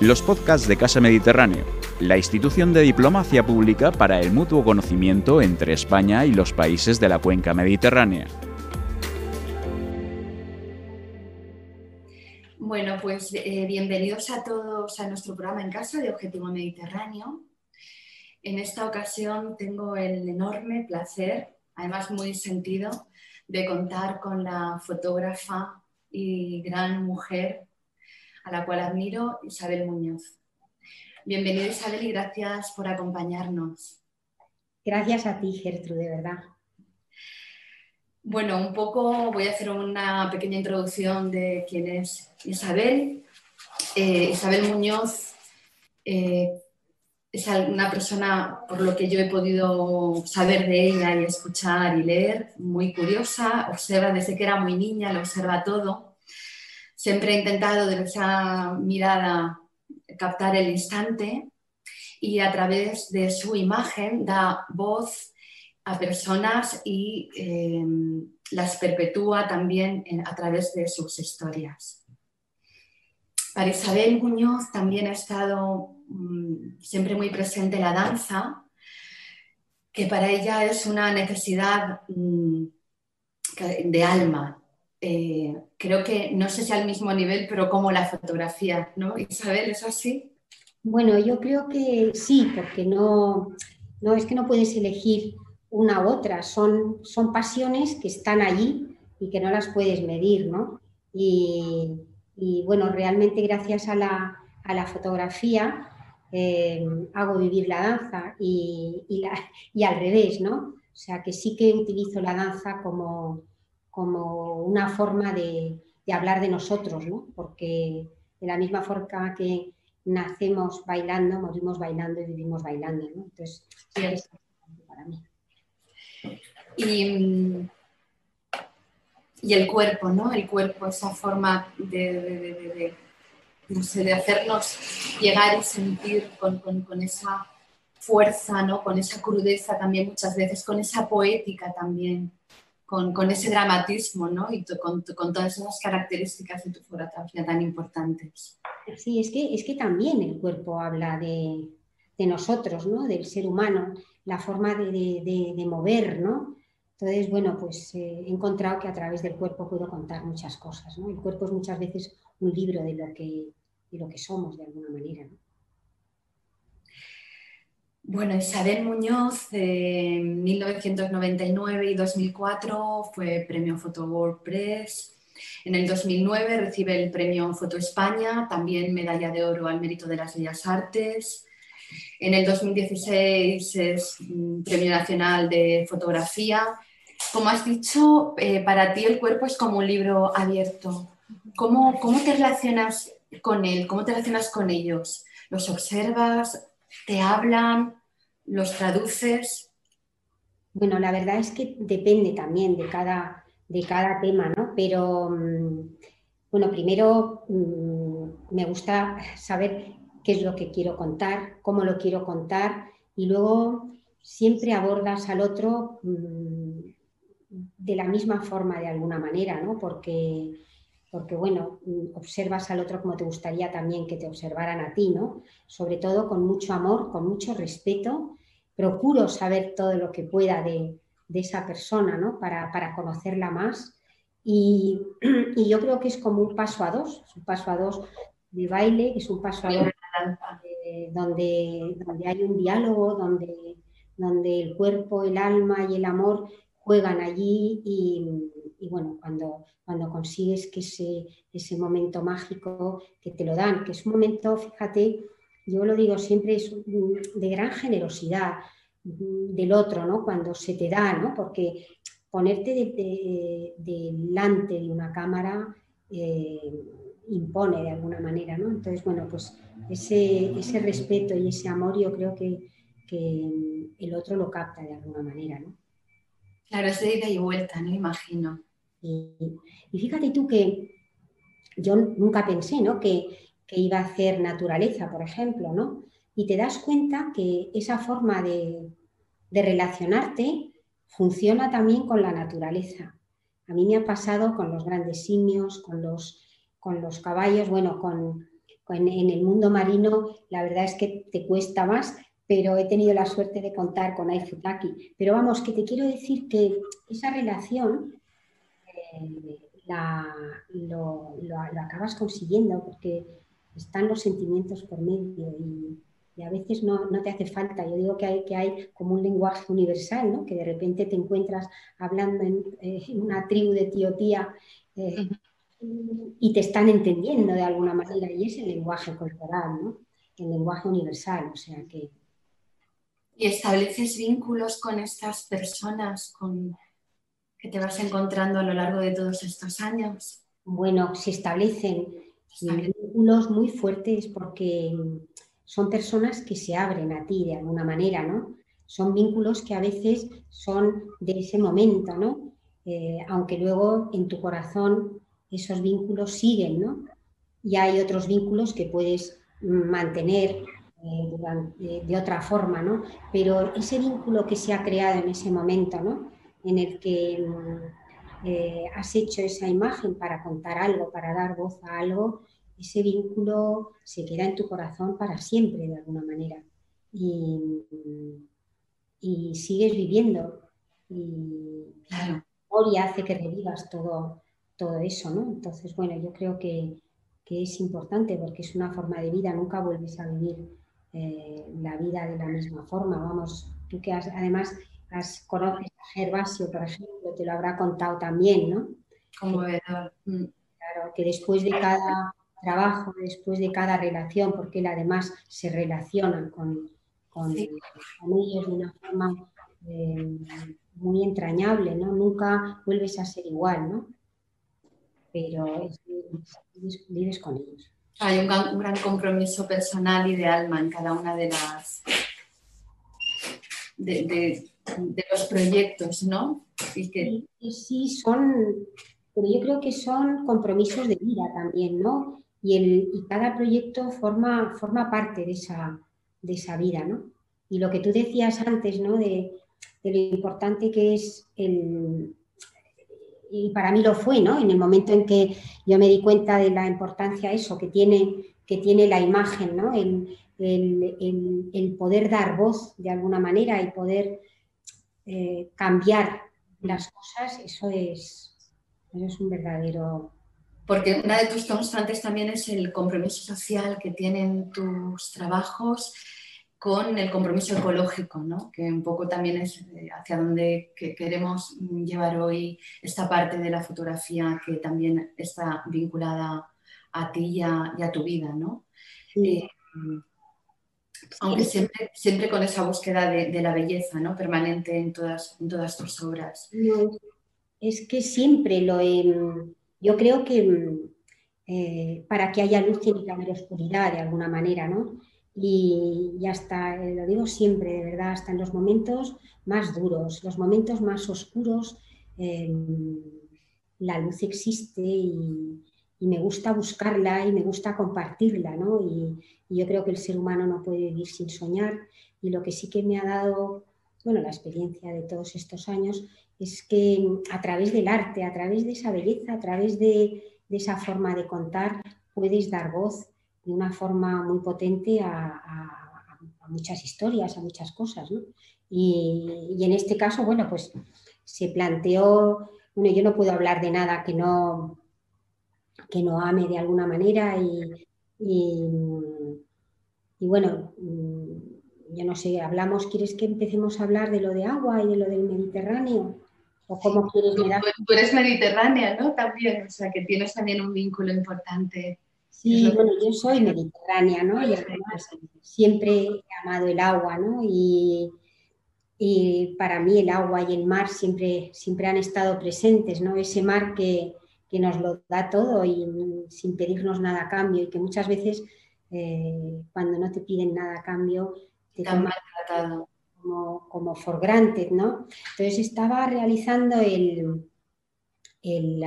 Los podcasts de Casa Mediterráneo, la institución de diplomacia pública para el mutuo conocimiento entre España y los países de la cuenca mediterránea. Bueno, pues eh, bienvenidos a todos a nuestro programa en casa de Objetivo Mediterráneo. En esta ocasión tengo el enorme placer, además muy sentido, de contar con la fotógrafa y gran mujer a la cual admiro, Isabel Muñoz. Bienvenida Isabel y gracias por acompañarnos. Gracias a ti, Gertrude, de verdad. Bueno, un poco voy a hacer una pequeña introducción de quién es Isabel. Eh, Isabel Muñoz eh, es una persona, por lo que yo he podido saber de ella y escuchar y leer, muy curiosa, observa desde que era muy niña, lo observa todo Siempre he intentado de esa mirada captar el instante y a través de su imagen da voz a personas y em, las perpetúa también a través de sus historias. Para Isabel Muñoz también ha estado mm, siempre muy presente la danza, que para ella es una necesidad mm, de alma, eh, creo que no sé si al mismo nivel, pero como la fotografía, ¿no? Isabel, ¿es así? Bueno, yo creo que sí, porque no, no es que no puedes elegir una u otra, son, son pasiones que están allí y que no las puedes medir, ¿no? Y, bueno, realmente gracias a la, a la fotografía eh, hago vivir la danza y, y al revés, ¿no? O sea, que sí que utilizo la danza como, como una forma de, hablar de nosotros, ¿no? porque de la misma forma que nacemos bailando, morimos bailando y vivimos bailando. ¿no? Entonces, sí. es para mí. Y, el cuerpo, ¿no? El cuerpo, esa forma de, de hacernos llegar y sentir con, con, esa fuerza, ¿no? Con esa crudeza también muchas veces, con esa poética también con, ese dramatismo ¿no? y con, todas esas características de tu fotografía tan importantes. Sí, es que, es que también el cuerpo habla de, nosotros, ¿no? del ser humano, la forma de, mover, ¿no? Entonces, bueno, pues eh, he encontrado que a través del cuerpo puedo contar muchas cosas, ¿no? El cuerpo es muchas veces un libro de lo que, de lo que somos, de alguna manera, ¿no? Bueno, Isabel Muñoz, de 1999 y 2004 fue premio Foto Press. En el 2009 recibe el premio Foto España, también medalla de oro al mérito de las bellas artes. En el 2016 es mm, premio nacional de fotografía. Como has dicho, eh, para ti el cuerpo es como un libro abierto. ¿Cómo, ¿Cómo te relacionas con él? ¿Cómo te relacionas con ellos? ¿Los observas? ¿Te hablan? ¿Los traduces? Bueno, la verdad es que depende también de cada, de cada tema, ¿no? Pero, mm, bueno, primero mm, me gusta saber qué es lo que quiero contar, cómo lo quiero contar y luego siempre abordas al otro mm, de la misma forma de alguna manera, ¿no? Porque porque bueno, observas al otro como te gustaría también que te observaran a ti, ¿no? Sobre todo con mucho amor, con mucho respeto. Procuro saber todo lo que pueda de, esa persona, ¿no? Para, conocerla más. Y, yo creo que es como un paso a dos, un paso a dos de baile, es un paso a dos donde, donde hay un diálogo, donde, donde el cuerpo, el alma y el amor juegan allí y, y bueno, cuando, cuando consigues que ese, ese momento mágico que te lo dan, que es un momento, fíjate, yo lo digo siempre, es de gran generosidad del otro, ¿no? Cuando se te da, ¿no? Porque ponerte delante de, una cámara eh, impone de alguna manera, ¿no? Entonces, bueno, pues ese, ese respeto y ese amor yo creo que, que el otro lo capta de alguna manera, ¿no? Claro, es de ida y vuelta, ¿no? Imagino. Y, fíjate tú que yo nunca pensé ¿no? que, iba a hacer naturaleza, por ejemplo, ¿no? Y te das cuenta que esa forma de, relacionarte funciona también con la naturaleza. A mí me ha pasado con los grandes simios, con los, con los caballos, bueno, con, en, el mundo marino la verdad es que te cuesta más, pero he tenido la suerte de contar con Aifutaki. Pero vamos, que te quiero decir que esa relación eh, lo, acabas consiguiendo porque están los sentimientos por medio y, a veces no, te hace falta. Yo digo que hay, que hay como un lenguaje universal, ¿no? que de repente te encuentras hablando en, eh, una tribu de Etiopía eh, y te están entendiendo de alguna manera y es el lenguaje corporal, ¿no? el lenguaje universal. O sea que... ¿Y estableces vínculos con estas personas con, que te vas encontrando a lo largo de todos estos años? Bueno, se establecen vínculos muy fuertes porque son personas que se abren a ti de alguna manera, ¿no? Son vínculos que a veces son de ese momento, ¿no? Eh, aunque luego en tu corazón esos vínculos siguen, ¿no? Y hay otros vínculos que puedes mantener eh, de, otra forma, ¿no? Pero ese vínculo que se ha creado en ese momento, ¿no? En el que eh, has hecho esa imagen para contar algo, para dar voz a algo, ese vínculo se queda en tu corazón para siempre, de alguna manera. Y, sigues viviendo. Y la memoria hace que revivas todo, todo eso, ¿no? Entonces, bueno, yo creo que, es importante porque es una forma de vida, nunca vuelves a vivir eh, la vida de la misma forma. Vamos, tú que además has, conoces Gervasio, por ejemplo, te lo habrá contado también, ¿no? Conmovedor. Mm. Claro, que después de cada trabajo, después de cada relación, porque él además se relaciona con, con, ellos de una forma eh, muy entrañable, ¿no? Nunca vuelves a ser igual, ¿no? Pero vives, con ellos. Hay un gran, compromiso personal y de alma en cada una de las de, los proyectos, ¿no? que... sí, son, pero yo creo que son compromisos de vida también, ¿no? y, el, cada proyecto forma, forma parte de esa, de esa vida, ¿no? Y lo que tú decías antes, ¿no? De, lo importante que es el... Y para mí lo fue, ¿no? En el momento en que yo me di cuenta de la importancia eso que tiene, que tiene la imagen, ¿no? El, poder dar voz de alguna manera y poder eh, cambiar las cosas, eso es, eso es un verdadero porque una de tus constantes también es el compromiso social que tienen tus trabajos con el compromiso ecológico, ¿no? que un poco también es eh, hacia donde queremos llevar hoy esta parte de la fotografía que también está vinculada a ti y a, tu vida. ¿no? Eh, aunque siempre, siempre con esa búsqueda de, la belleza ¿no? permanente en todas, en todas tus obras. es que siempre lo he yo creo que mm, eh, para que haya luz tiene que haber oscuridad de alguna manera, ¿no? Y, hasta, eh, lo digo siempre, de verdad, hasta en los momentos más duros, los momentos más oscuros, em, la luz existe y, me gusta buscarla y me gusta compartirla, ¿no? Y, y, yo creo que el ser humano no puede vivir sin soñar y lo que sí que me ha dado, bueno, la experiencia de todos estos años es que a través del arte, a través de esa belleza, a través de, esa forma de contar, puedes dar voz de una forma muy potente a, muchas historias, a muchas cosas. Y, en este caso, bueno, pues se planteó, bueno, yo no puedo hablar de nada que no, que no ame de alguna manera y, y bueno, yo no sé, hablamos, ¿quieres que empecemos a hablar de lo de agua y de lo del Mediterráneo? ¿O cómo quieres mirar? Tú eres mediterránea, ¿no? También, o sea, que tienes también un vínculo importante. Sí, bueno, yo soy mediterránea, ¿no? Y además siempre he amado el agua, ¿no? Y, para mí el agua y el mar siempre, siempre han estado presentes, ¿no? Ese mar que, nos lo da todo y sin pedirnos nada a cambio y que muchas veces eh, cuando no te piden nada a cambio te Tan maltratado como, for granted, ¿no? Entonces estaba realizando el, el,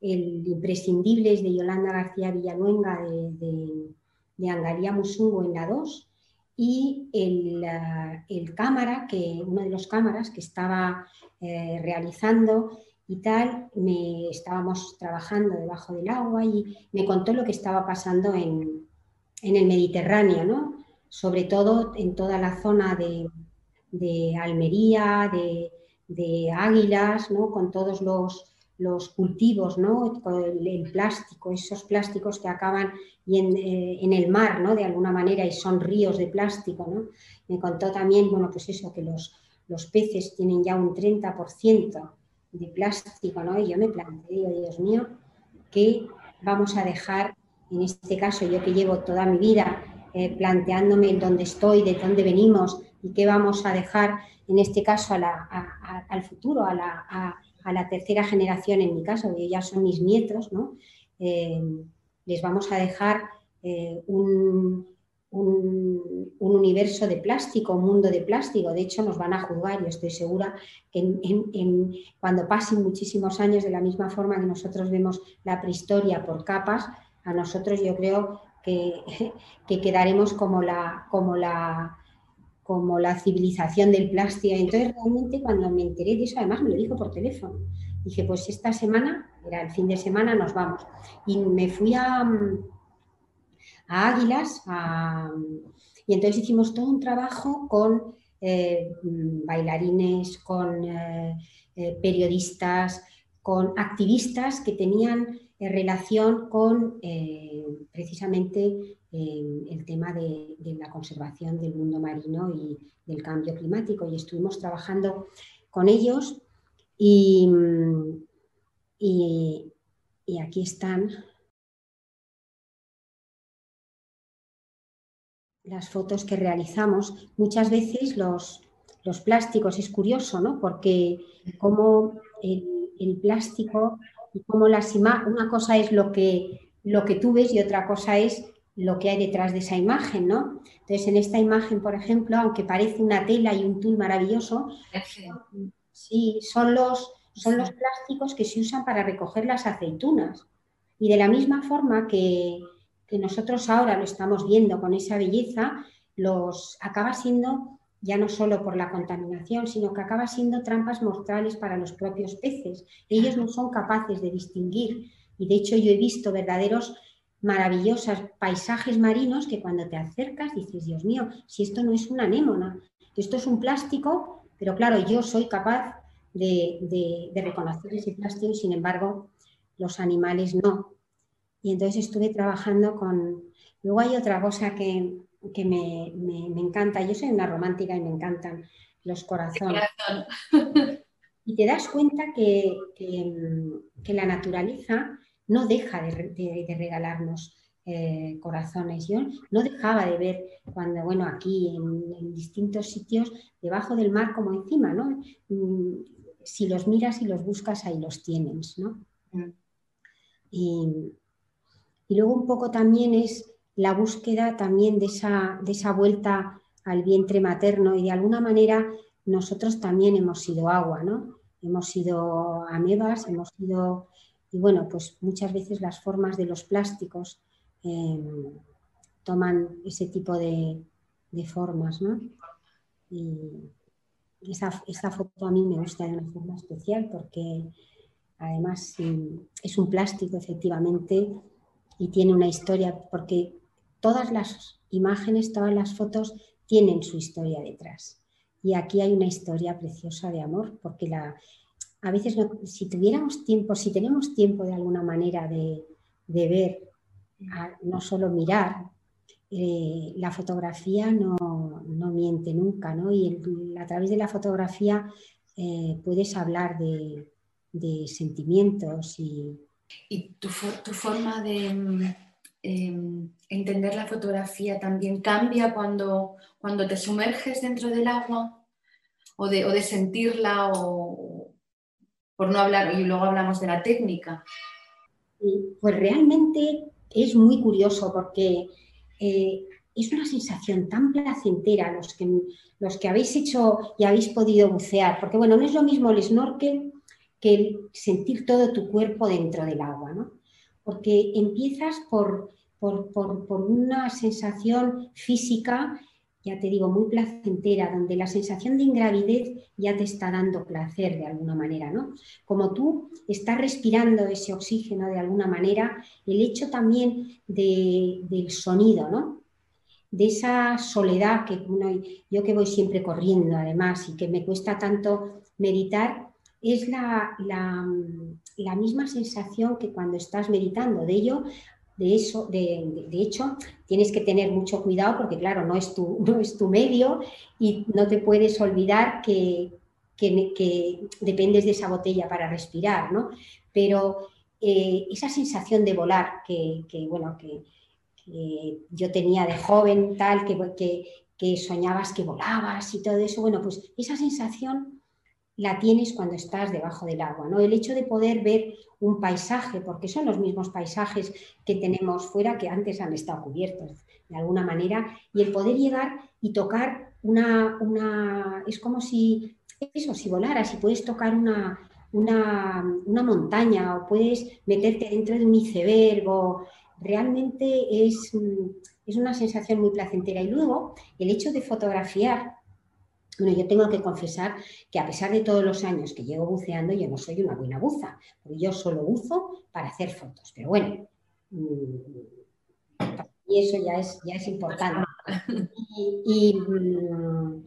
el Imprescindibles de Yolanda García Villaluenga de, de, Angaría Musungo en la 2 y el, cámara, que, uno de los cámaras que estaba eh, realizando y tal, me estábamos trabajando debajo del agua y me contó lo que estaba pasando en, en el Mediterráneo, ¿no? sobre todo en toda la zona de, Almería, de, Águilas, ¿no? con todos los, los cultivos, ¿no? el, plástico, esos plásticos que acaban eh, en, el mar, ¿no? de alguna manera, y son ríos de plástico. ¿no? Me contó también, bueno, pues eso, que los, los peces tienen ya un 30% de plástico, ¿no? y yo me planteé, Dios mío, ¿qué vamos a dejar, en este caso, yo que llevo toda mi vida eh, planteándome dónde estoy, de dónde venimos y qué vamos a dejar, en este caso, al futuro, a la, tercera generación, en mi caso, que ya son mis nietos, ¿no? Eh, les vamos a dejar eh, un, universo de plástico, un mundo de plástico. De hecho, nos van a juzgar, yo estoy segura que cuando pasen muchísimos años, de la misma forma que nosotros vemos la prehistoria por capas, a nosotros yo creo que, quedaremos como la, como, la, como la civilización del plástico. Entonces, realmente, cuando me enteré de eso, además me lo dijo por teléfono. Dije, pues esta semana, era el fin de semana, nos vamos. Y me fui a, a Águilas y entonces hicimos todo un trabajo con eh, bailarines, con eh, eh, periodistas, con activistas que tenían relación con precisamente el tema de, la conservación del mundo marino y del cambio climático. Y estuvimos trabajando con ellos y, y, aquí están las fotos que realizamos. Muchas veces los, los plásticos, es curioso, ¿no? Porque como el, el plástico y cómo las una cosa es lo que, lo que tú ves y otra cosa es lo que hay detrás de esa imagen, ¿no? Entonces, en esta imagen, por ejemplo, aunque parece una tela y un tul maravilloso, sí, son los, son los plásticos que se usan para recoger las aceitunas. Y de la misma forma que, que nosotros ahora lo estamos viendo con esa belleza, los acaba siendo ya no solo por la contaminación, sino que acaba siendo trampas mortales para los propios peces. Ellos no son capaces de distinguir y de hecho yo he visto verdaderos maravillosos paisajes marinos que cuando te acercas dices, Dios mío, si esto no es una anémona, esto es un plástico, pero claro, yo soy capaz de, de reconocer ese plástico y sin embargo los animales no. Y entonces estuve trabajando con... Luego hay otra cosa que, que me, encanta. Yo soy una romántica y me encantan los corazones. y te das cuenta que, la naturaleza no deja de, regalarnos eh, corazones. Yo no dejaba de ver cuando, bueno, aquí en, distintos sitios, debajo del mar como encima, ¿no? Mm, si los miras y los buscas, ahí los tienes, ¿no? Mm. Y luego un poco también es la búsqueda también de esa, de esa vuelta al vientre materno y de alguna manera nosotros también hemos sido agua, ¿no? Hemos sido amebas, hemos sido, y bueno, pues muchas veces las formas de los plásticos em, toman ese tipo de, formas, ¿no? Y esa, foto a mí me gusta de una forma especial porque además es un plástico efectivamente y tiene una historia, porque todas las imágenes, todas las fotos tienen su historia detrás. Y aquí hay una historia preciosa de amor, porque la, a veces si tuviéramos tiempo, si tenemos tiempo de alguna manera de, ver, no solo mirar, eh, la fotografía no, miente nunca, ¿no? Y a través de la fotografía eh, puedes hablar de, sentimientos y... Y tu, tu forma de, Em, entender la fotografía también cambia cuando, cuando te sumerges dentro del agua o de, o de sentirla o por no hablar, y luego hablamos de la técnica. Pues realmente es muy curioso porque eh, es una sensación tan placentera los que, los que habéis hecho y habéis podido bucear, porque bueno, no es lo mismo el snorkel que el sentir todo tu cuerpo dentro del agua, ¿no? porque empiezas por, por, una sensación física ya te digo, muy placentera, donde la sensación de ingravidez ya te está dando placer de alguna manera, ¿no? Como tú estás respirando ese oxígeno de alguna manera, el hecho también del sonido, ¿no? De esa soledad que yo que voy siempre corriendo además y que me cuesta tanto meditar, es la, la misma sensación que cuando estás meditando. De ello de, eso, de, hecho, tienes que tener mucho cuidado porque, claro, no es tu, no es tu medio y no te puedes olvidar que, dependes de esa botella para respirar, ¿no? Pero eh, esa sensación de volar que, bueno, que, yo tenía de joven, tal, que, que soñabas que volabas y todo eso, bueno, pues esa sensación la tienes cuando estás debajo del agua. ¿no? El hecho de poder ver un paisaje, porque son los mismos paisajes que tenemos fuera que antes han estado cubiertos de alguna manera, y el poder llegar y tocar una, una es como si, eso, si volaras y puedes tocar una, una, montaña o puedes meterte dentro de un iceberg realmente es, es una sensación muy placentera. Y luego el hecho de fotografiar yo tengo que confesar que a pesar de todos los años que llevo buceando, yo no soy una buena buza, porque yo solo buzo para hacer fotos. Pero bueno, mm, y eso ya es, ya es importante. Mm,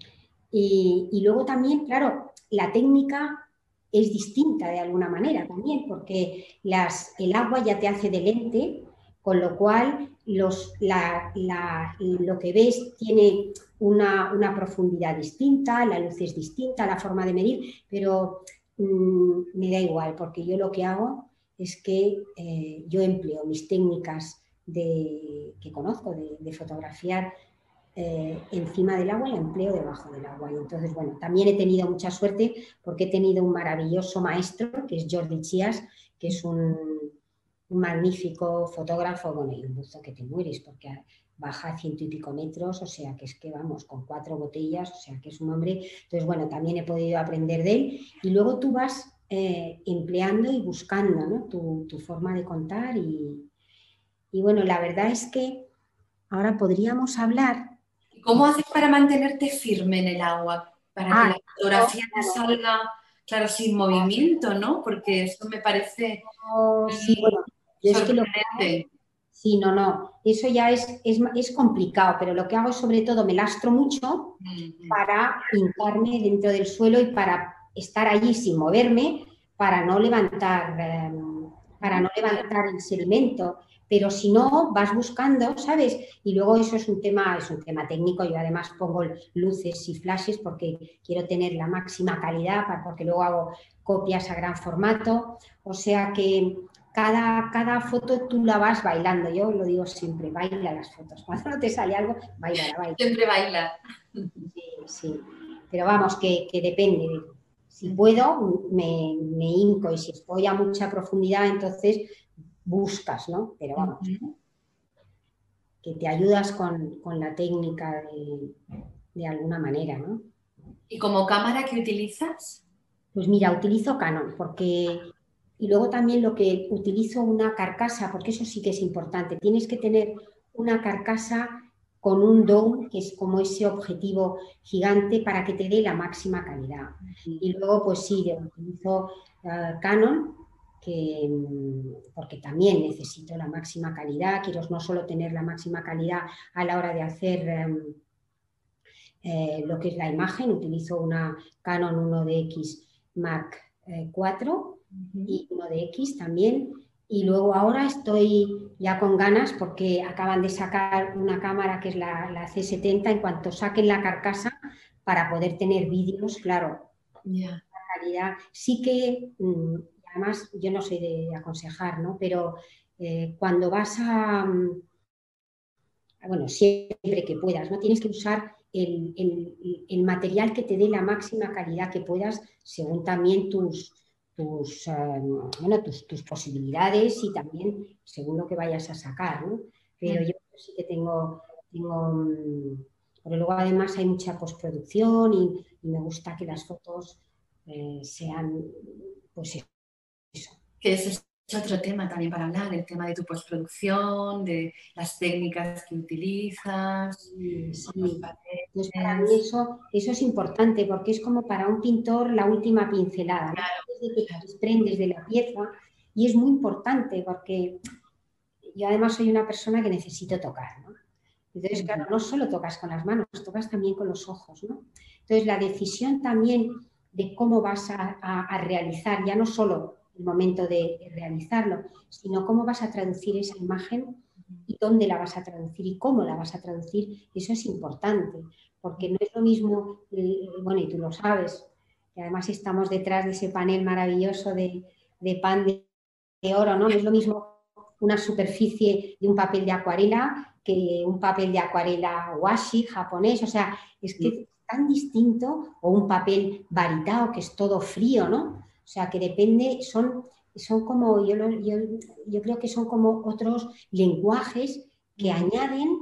y, luego también, claro, la técnica es distinta de alguna manera también, porque las, el agua ya te hace de lente, con lo cual los, lo que ves tiene una, profundidad distinta, la luz es distinta, la forma de medir, pero mm, me da igual, porque yo lo que hago es que eh, yo empleo mis técnicas de, que conozco de, fotografiar eh, encima del agua y la empleo debajo del agua. Y entonces, bueno, también he tenido mucha suerte porque he tenido un maravilloso maestro, que es Jordi Chias, que es un, un magnífico fotógrafo, bueno, y un buzo que te mueres, porque baja ciento y pico metros, o sea que es que vamos con cuatro botellas, o sea que es un hombre. Entonces, bueno, también he podido aprender de él. Y luego tú vas eh, empleando y buscando tu, forma de contar. Y, bueno, la verdad es que ahora podríamos hablar. ¿Cómo haces para mantenerte firme en el agua? Para que ah, la fotografía te salga, claro, sin movimiento, ¿no? Porque eso me parece. Oh, sí, bueno, es que lo Sí, no, no, eso ya es, es, complicado, pero lo que hago es sobre todo me lastro mucho para hincarme dentro del suelo y para estar allí sin moverme, para no levantar, em, para no levantar el sedimento. Pero si no, vas buscando, ¿sabes? Y luego eso es un tema, es un tema técnico. Yo además pongo luces y flashes porque quiero tener la máxima calidad, porque luego hago copias a gran formato. O sea que cada, cada foto tú la vas bailando. Yo lo digo siempre, baila las fotos. Cuando no te sale algo, baila, baila. Siempre baila. Sí, sí. Pero vamos, que, depende. Si puedo, me, me, hinco y si estoy a mucha profundidad, entonces buscas, ¿no? Pero vamos, que te ayudas con, la técnica de, de alguna manera, ¿no? ¿Y como cámara qué utilizas? Pues mira, utilizo Canon porque y luego también lo que utilizo una carcasa, porque eso sí que es importante. Tienes que tener una carcasa con un dome, que es como ese objetivo gigante para que te dé la máxima calidad. Y luego, pues sí, utilizo eh, Canon, que, mm, porque también necesito la máxima calidad. Quiero no solo tener la máxima calidad a la hora de hacer em, eh, lo que es la imagen, utilizo una Canon 1DX Mark IV y uno de X también. Y luego ahora estoy ya con ganas porque acaban de sacar una cámara que es la, la C70 en cuanto saquen la carcasa para poder tener vídeos, claro, la calidad. Sí que, mm, además yo no soy de aconsejar, ¿no? Pero eh, cuando vas a, mm, bueno, siempre que puedas, ¿no? Tienes que usar el, el, material que te dé la máxima calidad que puedas según también tus, tus, eh, bueno, tus, tus, posibilidades y también según lo que vayas a sacar, ¿no? Pero yo sí que tengo, tengo mm, pero luego además hay mucha postproducción y, me gusta que las fotos eh, sean, pues eso. Que otro tema también para hablar, el tema de tu postproducción, de las técnicas que utilizas. Pues para mí eso, eso es importante porque es como para un pintor la última pincelada. Claro, Desde que te desprendes de la pieza y es muy importante porque yo además soy una persona que necesito tocar. ¿no? Entonces, claro, no solo tocas con las manos, tocas también con los ojos. ¿no? Entonces, la decisión también de cómo vas a realizar, ya no solo el momento de realizarlo, sino cómo vas a traducir esa imagen y dónde la vas a traducir y cómo la vas a traducir. Eso es importante, porque no es lo mismo, bueno, y tú lo sabes, y además estamos detrás de ese panel maravilloso de, pan de, oro, ¿no? No es lo mismo una superficie de un papel de acuarela que un papel de acuarela washi japonés, o sea, es que es tan distinto, o un papel varitao que es todo frío, ¿no? O sea, que depende, son, son como, yo, yo, creo que son como otros lenguajes que añaden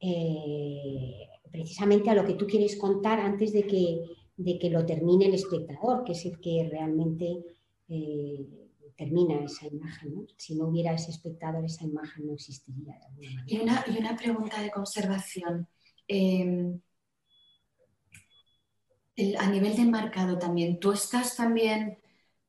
eh, precisamente a lo que tú quieres contar antes de que, de que lo termine el espectador, que es el que realmente eh, termina esa imagen. Si no hubiera ese espectador, esa imagen no existiría. Y una, y una pregunta de conservación. A nivel de marcado también, ¿tú estás también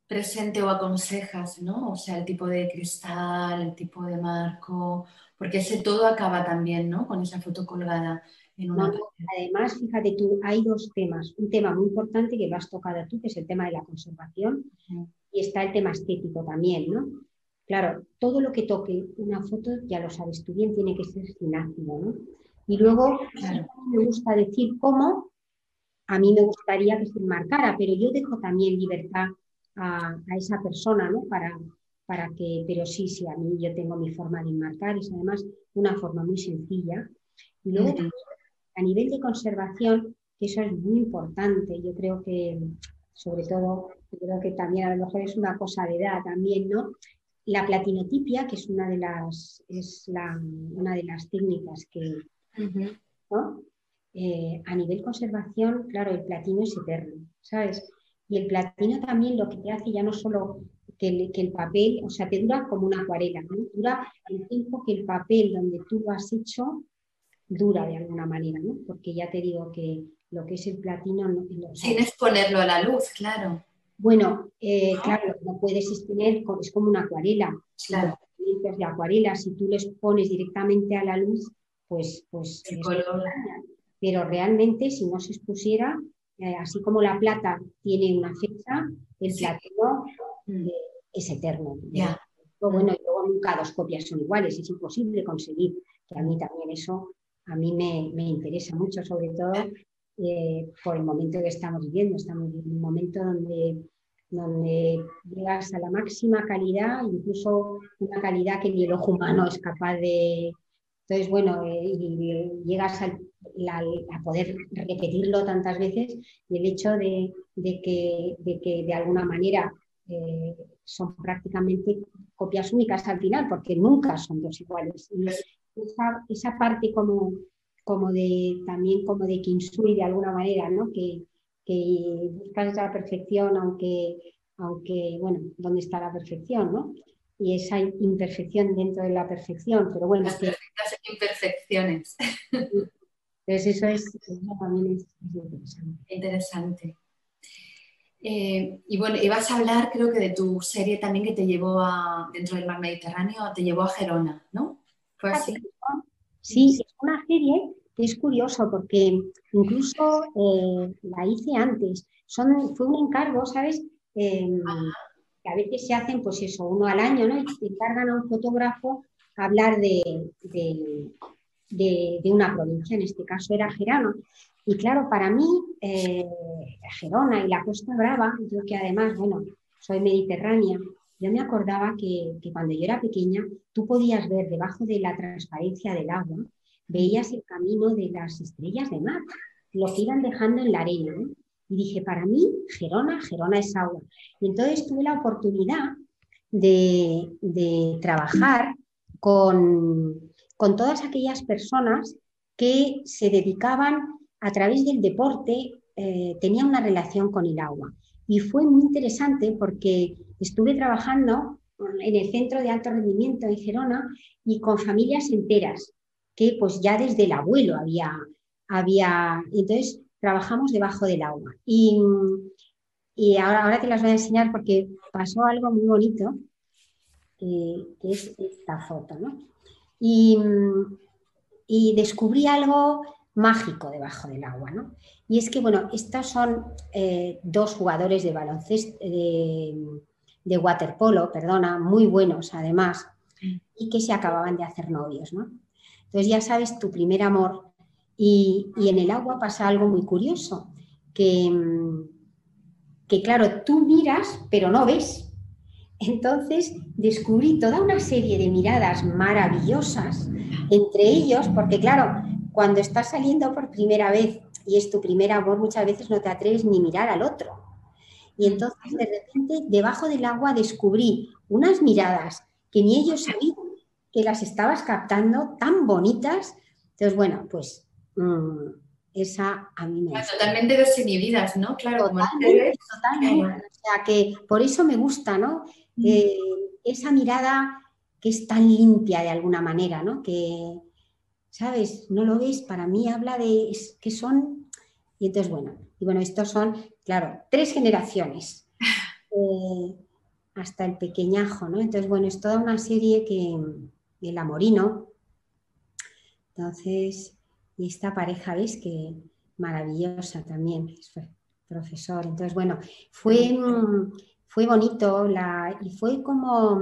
presente o aconsejas, ¿no? O sea, el tipo de cristal, el tipo de marco, porque ese todo acaba también, ¿no? Con esa foto colgada en una... además, fíjate tú, hay dos temas. Un tema muy importante que lo has tocado tú, que es el tema de la conservación, y está el tema estético también, ¿no? Claro, todo lo que toque una foto, ya lo sabes tú bien, tiene que ser sin ácido, ¿no? Y luego, me gusta decir cómo a mí me gustaría que se marcara, pero yo dejo también libertad a, esa persona, ¿no? Para, para que, pero sí, sí, a mí yo tengo mi forma de enmarcar, es además una forma muy sencilla. Y luego, a nivel de conservación, que eso es muy importante, yo creo que, sobre todo, yo creo que también a lo mejor es una cosa de edad también, ¿no? La platinotipia, que es una de las, es la, una de las técnicas que, ¿no? Eh, a nivel conservación, claro, el platino es eterno, ¿sabes? Y el platino también lo que te hace ya no solo que el, papel, o sea, te dura como una acuarela, ¿no? Dura el tiempo que el papel donde tú lo has hecho dura de alguna manera, ¿no? Porque ya te digo que lo que es el platino... No, Sin exponerlo a la luz, claro. Bueno, eh, claro, no puedes exponer, es como una acuarela. Claro. de acuarela, si tú les pones directamente a la luz, pues... pues el color pero realmente si no se expusiera, eh, así como la plata tiene una fecha, el platino mm. eh, es eterno. Bueno, y luego nunca dos copias son iguales, es imposible conseguir, que a mí también eso, a mí me, interesa mucho, sobre todo eh, por el momento que estamos viviendo. Estamos en un momento donde, donde llegas a la máxima calidad, incluso una calidad que ni el ojo humano es capaz de... Entonces, bueno, y llegas al a poder repetirlo tantas veces y el hecho de, que, de alguna manera eh, son prácticamente copias únicas al final, porque nunca son dos iguales. Y esa, parte como, como de también como de Kinsui de alguna manera, ¿no? que, que buscas la perfección, aunque, aunque, bueno, ¿dónde está la perfección? ¿no? Y esa imperfección dentro de la perfección, pero bueno. Las imperfecciones. Entonces eso, es, también es, interesante. Interesante. Eh, y bueno, ibas a hablar creo que de tu serie también que te llevó a, dentro del mar Mediterráneo, te llevó a Gerona, ¿no? ¿Fue así? Sí, es una serie que es curioso porque incluso eh, la hice antes. Son, fue un encargo, ¿sabes? Em, que a veces se hacen, pues eso, uno al año, ¿no? Y te encargan a un fotógrafo hablar de, de, una provincia, en este caso era Gerona. Y claro, para mí, eh, Gerona y la Costa Brava, yo que además, bueno, soy mediterránea, yo me acordaba que, cuando yo era pequeña, tú podías ver debajo de la transparencia del agua, veías el camino de las estrellas de mar, lo que iban dejando en la arena. Y dije, para mí, Gerona, Gerona es agua. Y entonces tuve la oportunidad de, de trabajar con, con todas aquellas personas que se dedicaban a través del deporte, eh, tenían una relación con el agua. Y fue muy interesante porque estuve trabajando en el centro de alto rendimiento en Gerona y con familias enteras, que pues ya desde el abuelo había, había, entonces trabajamos debajo del agua. Y, y ahora, ahora te las voy a enseñar porque pasó algo muy bonito, que es esta foto, ¿no? Y, y descubrí algo mágico debajo del agua, ¿no? Y es que, bueno, estos son eh, dos jugadores de baloncesto, de, waterpolo, perdona, muy buenos además, y que se acababan de hacer novios, ¿no? Entonces ya sabes tu primer amor. Y, en el agua pasa algo muy curioso, que, que claro, tú miras, pero no ves. Entonces descubrí toda una serie de miradas maravillosas entre ellos, porque claro, cuando estás saliendo por primera vez y es tu primer amor, muchas veces no te atreves ni mirar al otro. Y entonces de repente debajo del agua descubrí unas miradas que ni ellos sabían que las estabas captando tan bonitas. Entonces, bueno, pues mm, esa a mí me gusta. Totalmente desinhibidas, ¿no? Claro, totalmente, totalmente. O sea, que por eso me gusta, ¿no? Eh, esa mirada que es tan limpia de alguna manera, ¿no? Que, ¿sabes? No lo ves, para mí habla de que son... Y entonces, bueno, y bueno, estos son, claro, tres generaciones, eh, hasta el pequeñajo, ¿no? Entonces, bueno, es toda una serie que, el amorino, entonces, y esta pareja, ¿ves? Que maravillosa también, fue profesor, entonces, bueno, fue, fue bonito la, y fue como,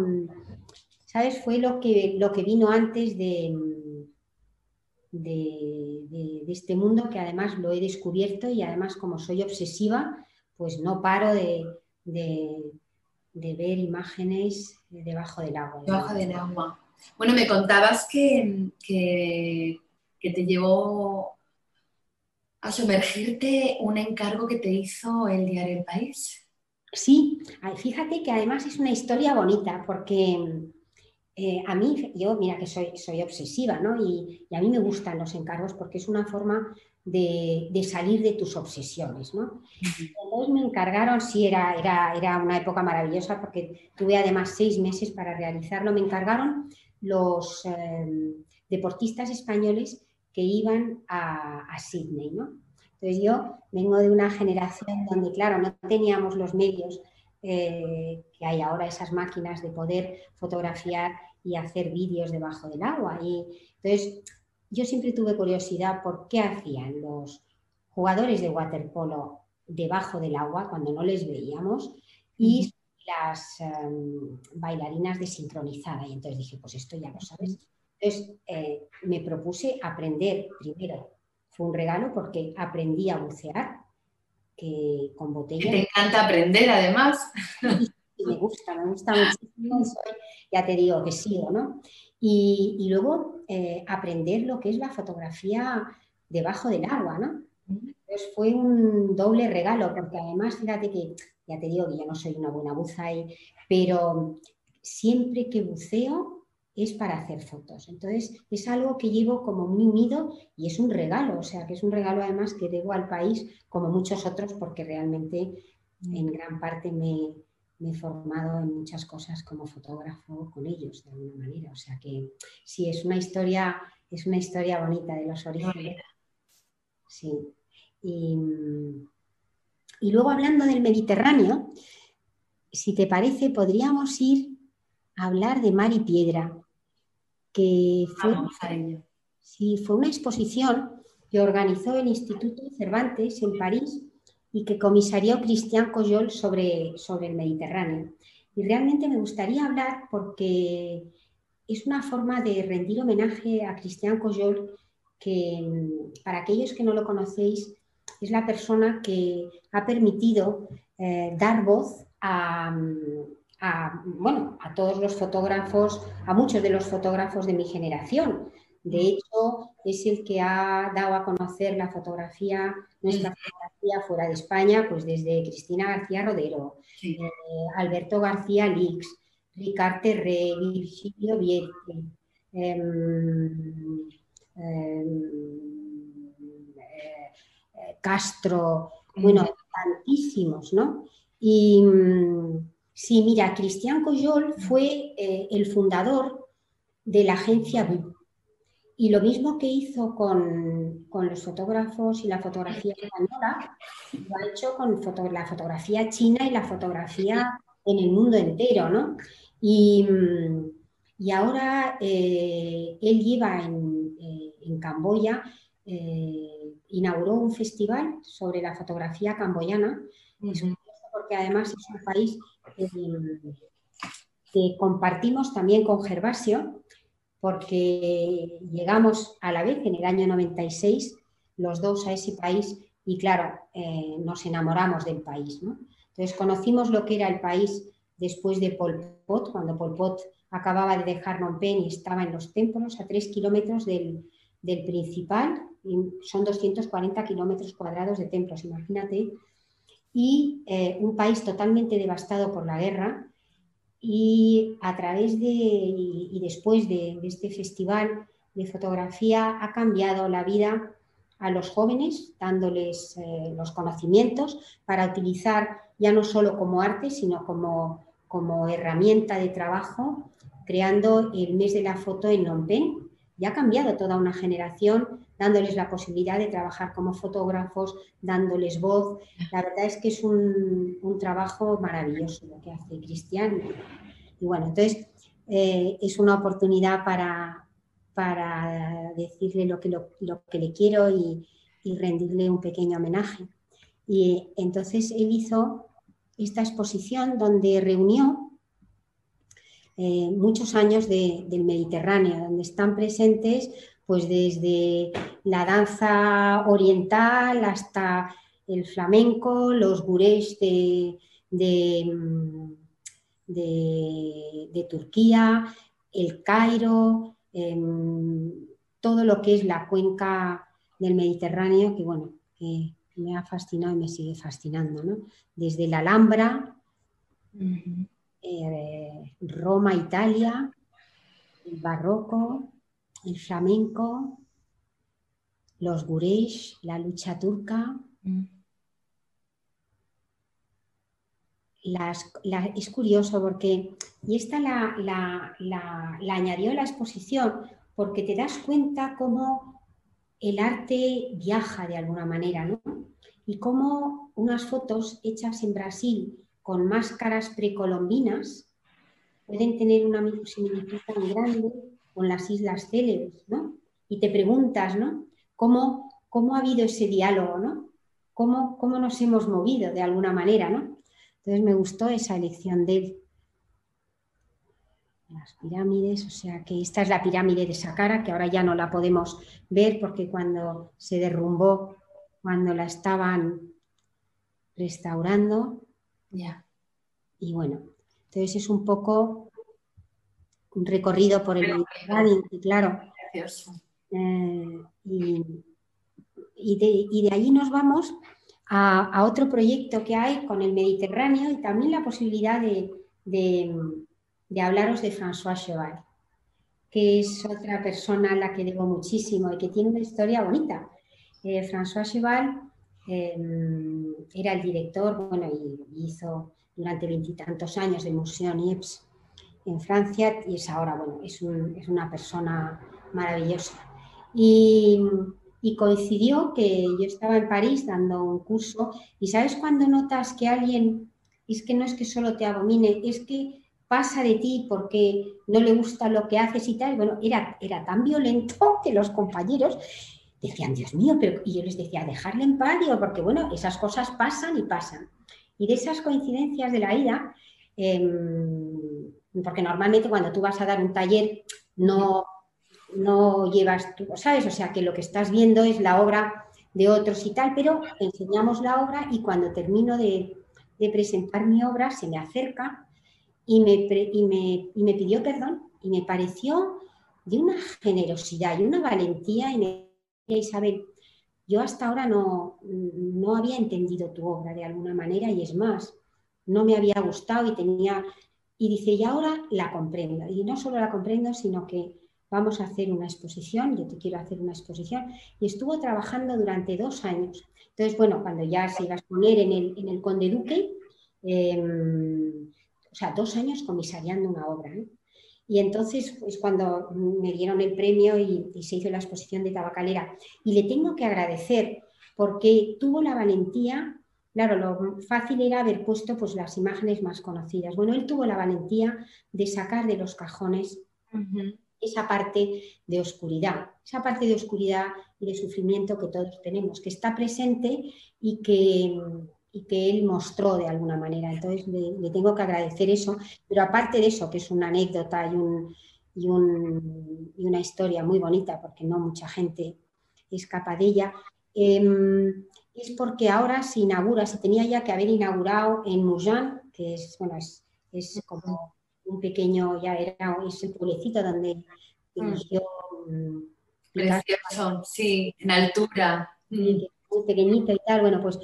¿sabes? Fue lo que, lo que vino antes de de, este mundo que además lo he descubierto y además como soy obsesiva, pues no paro de, ver imágenes debajo del agua. Debajo del agua. Bueno, me contabas que, que, te llevó a sumergirte un encargo que te hizo el diario El País. Sí, fíjate que además es una historia bonita porque eh, a mí, yo, mira que soy, soy obsesiva, ¿no? Y, a mí me gustan los encargos porque es una forma de, salir de tus obsesiones, ¿no? Entonces me encargaron, sí, era, era, era una época maravillosa porque tuve además seis meses para realizarlo, me encargaron los em, deportistas españoles que iban a, a Sydney, ¿no? Entonces yo vengo de una generación donde, claro, no teníamos los medios eh, que hay ahora, esas máquinas de poder fotografiar y hacer vídeos debajo del agua. Y entonces yo siempre tuve curiosidad por qué hacían los jugadores de waterpolo debajo del agua cuando no les veíamos y las em, bailarinas de sincronizada. Y entonces dije, pues esto ya lo sabes. Entonces eh, me propuse aprender primero. Fue un regalo porque aprendí a bucear que con botella. Te encanta aprender además. me gusta, me gusta muchísimo, ya te digo que sigo, ¿no? Y, luego eh, aprender lo que es la fotografía debajo del agua, ¿no? Entonces fue un doble regalo, porque además, fíjate que, ya te digo que yo no soy una buena buza, pero siempre que buceo es para hacer fotos. Entonces es algo que llevo como muy unido y es un regalo, o sea que es un regalo además que debo al país como muchos otros porque realmente en gran parte me, me he formado en muchas cosas como fotógrafo con ellos de alguna manera. O sea que sí, es una historia, es una historia bonita de los orígenes. Sí. Y, luego hablando del Mediterráneo, si te parece, podríamos ir a hablar de Mar y Piedra, que fue, sí, fue una exposición que organizó el Instituto Cervantes en París y que comisarió Cristian Coyol sobre, sobre el Mediterráneo. Y realmente me gustaría hablar porque es una forma de rendir homenaje a Cristian Coyol, que para aquellos que no lo conocéis, es la persona que ha permitido eh, dar voz a, bueno, a todos los fotógrafos, a muchos de los fotógrafos de mi generación. De hecho, es el que ha dado a conocer la fotografía, nuestra fotografía fuera de España, pues desde Cristina García Rodero, eh, Alberto García Lix, Ricard Terré, Virgilio Vietti, em, em, eh, Castro, bueno, tantísimos, ¿no? Y, Sí, mira, Cristian Coyol fue eh, el fundador de la agencia BU. Y lo mismo que hizo con, los fotógrafos y la fotografía española, lo ha hecho con la fotografía china y la fotografía en el mundo entero, ¿no? Y, mm, ahora eh, él lleva en, eh, Camboya, inauguró un festival sobre la fotografía camboyana, porque además es un país que compartimos también con Gervasio, porque llegamos a la vez en el año 96 los dos a ese país y claro, eh, nos enamoramos del país. Entonces conocimos lo que era el país después de Pol Pot, cuando Pol Pot acababa de dejar Phnom y estaba en los templos a tres kilómetros del, principal, son 240 kilómetros cuadrados de templos, imagínate y eh, un país totalmente devastado por la guerra. Y a través de, y, después de, este festival de fotografía ha cambiado la vida a los jóvenes, dándoles eh, los conocimientos para utilizar ya no solo como arte, sino como, como herramienta de trabajo, creando el mes de la foto en Phnom Penh. Y ha cambiado toda una generación dándoles la posibilidad de trabajar como fotógrafos, dándoles voz. La verdad es que es un, trabajo maravilloso lo que hace Cristian. Y bueno, entonces eh, es una oportunidad para, para decirle lo que, lo, que le quiero y, rendirle un pequeño homenaje. Y entonces él hizo esta exposición donde reunió eh, muchos años del Mediterráneo, donde están presentes pues desde la danza oriental hasta el flamenco, los gurés de, de, Turquía, el Cairo, em, todo lo que es la cuenca del Mediterráneo, que bueno, me ha fascinado y me sigue fascinando, ¿no? Desde la Alhambra, eh, Roma, Italia, el barroco, el flamenco, los guresh, la lucha turca. Mm. es curioso porque, y esta la, añadió a la exposición, porque te das cuenta cómo el arte viaja de alguna manera, ¿no? Y cómo unas fotos hechas en Brasil con máscaras precolombinas pueden tener una similitud tan grande con las islas célebres, ¿no? Y te preguntas, ¿no? ¿Cómo, cómo ha habido ese diálogo, ¿no? ¿Cómo, ¿Cómo, nos hemos movido de alguna manera, ¿no? Entonces me gustó esa elección de las pirámides, o sea que esta es la pirámide de Saqqara, que ahora ya no la podemos ver porque cuando se derrumbó, cuando la estaban restaurando, ya. Y bueno, entonces es un poco un recorrido por el Mediterráneo, claro. Eh, y, de, allí nos vamos a, otro proyecto que hay con el Mediterráneo y también la posibilidad de, hablaros de François Cheval, que es otra persona a la que debo muchísimo y que tiene una historia bonita. Eh, François Cheval em, era el director, bueno, y hizo durante veintitantos años de Museo Niepce en Francia y es ahora, bueno, es, una persona maravillosa. Y, coincidió que yo estaba en París dando un curso y sabes cuando notas que alguien es que no es que solo te abomine, es que pasa de ti porque no le gusta lo que haces y tal. Bueno, era, era tan violento que los compañeros decían, Dios mío, pero y yo les decía, dejarle en paz, porque bueno, esas cosas pasan y pasan. Y de esas coincidencias de la vida, em, porque normalmente cuando tú vas a dar un taller no, no llevas tú, ¿sabes? O sea que lo que estás viendo es la obra de otros y tal, pero enseñamos la obra y cuando termino de, presentar mi obra se me acerca y me, y me, pidió perdón y me pareció de una generosidad y una valentía y me Isabel, yo hasta ahora no, no había entendido tu obra de alguna manera y es más, no me había gustado y tenía y dice, y ahora la comprendo. Y no solo la comprendo, sino que vamos a hacer una exposición, yo te quiero hacer una exposición. Y estuvo trabajando durante dos años. Entonces, bueno, cuando ya se iba a exponer en el, en el Conde Duque, em, sea, dos años comisariando una obra. ¿eh? Y entonces es pues, cuando me dieron el premio y, se hizo la exposición de Tabacalera. Y le tengo que agradecer porque tuvo la valentía, claro, lo fácil era haber puesto pues, las imágenes más conocidas. Bueno, él tuvo la valentía de sacar de los cajones esa parte de oscuridad, esa parte de oscuridad y de sufrimiento que todos tenemos, que está presente y que, que él mostró de alguna manera. Entonces le, tengo que agradecer eso, pero aparte de eso, que es una anécdota y, un, y, un, y una historia muy bonita, porque no mucha gente escapa de ella, em, es porque ahora se inaugura, se tenía ya que haber inaugurado en Mujan, que es, bueno, es, es como un pequeño, ya era ese pueblecito donde dirigió. Mm, Precioso, sí, en altura. muy pequeñito y tal. Bueno, pues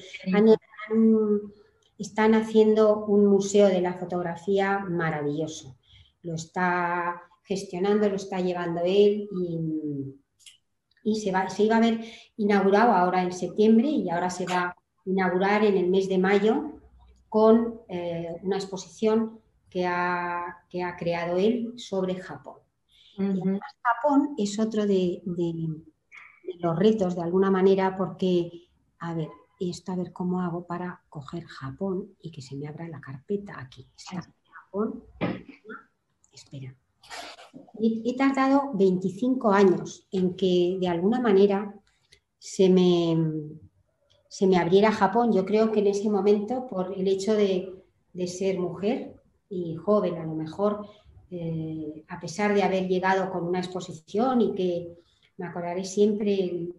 están haciendo un museo de la fotografía maravilloso. Lo está gestionando, lo está llevando él y, se, va, se iba a haber inaugurado ahora en septiembre y ahora se va a inaugurar en el mes de mayo con eh, una exposición que ha, que ha creado él sobre Japón. Japón es otro de, los retos, de alguna manera, porque, a ver, esto a ver cómo hago para coger Japón y que se me abra la carpeta aquí. Está Japón. Espera. He, tardado 25 años en que de alguna manera se me, se me abriera Japón. Yo creo que en ese momento, por el hecho de, de ser mujer, y joven a lo mejor, eh, a pesar de haber llegado con una exposición y que me acordaré siempre el,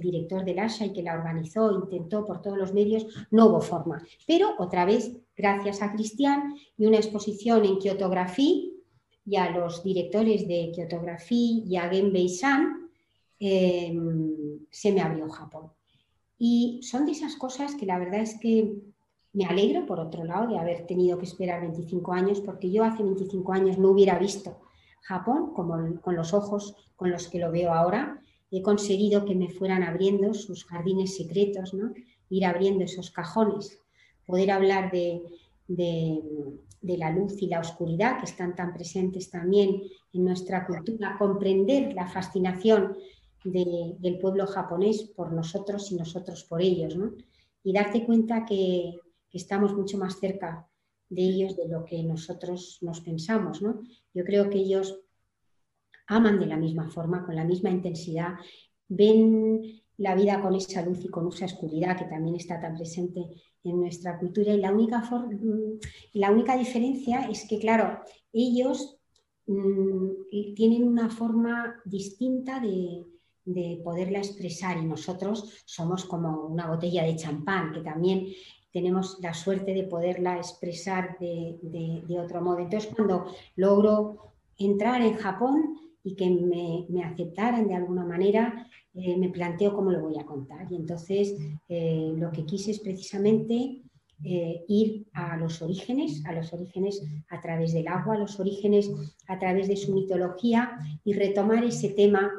director del ASHA y que la organizó, intentó por todos los medios, no hubo forma. Pero otra vez, gracias a Cristian y una exposición en Kiotografía y a los directores de Kiotografía y a Genbei-san, eh, se me abrió Japón. Y son de esas cosas que la verdad es que me alegro, por otro lado, de haber tenido que esperar 25 años, porque yo hace 25 años no hubiera visto Japón como con los ojos con los que lo veo ahora. He conseguido que me fueran abriendo sus jardines secretos, ¿no? ir abriendo esos cajones, poder hablar de, la luz y la oscuridad que están tan presentes también en nuestra cultura, comprender la fascinación del pueblo japonés por nosotros y nosotros por ellos, ¿no? y darte cuenta que, estamos mucho más cerca de ellos de lo que nosotros nos pensamos. ¿no? Yo creo que ellos aman de la misma forma, con la misma intensidad, ven la vida con esa luz y con esa oscuridad que también está tan presente en nuestra cultura. Y la única, la única diferencia es que, claro, ellos mm, tienen una forma distinta de, de poderla expresar y nosotros somos como una botella de champán que también tenemos la suerte de poderla expresar de, otro modo. Entonces, cuando logro entrar en Japón y que me, aceptaran de alguna manera, eh, me planteo cómo lo voy a contar. Y entonces eh, lo que quise es precisamente eh, ir a los orígenes, a los orígenes a través del agua, a los orígenes a través de su mitología y retomar ese tema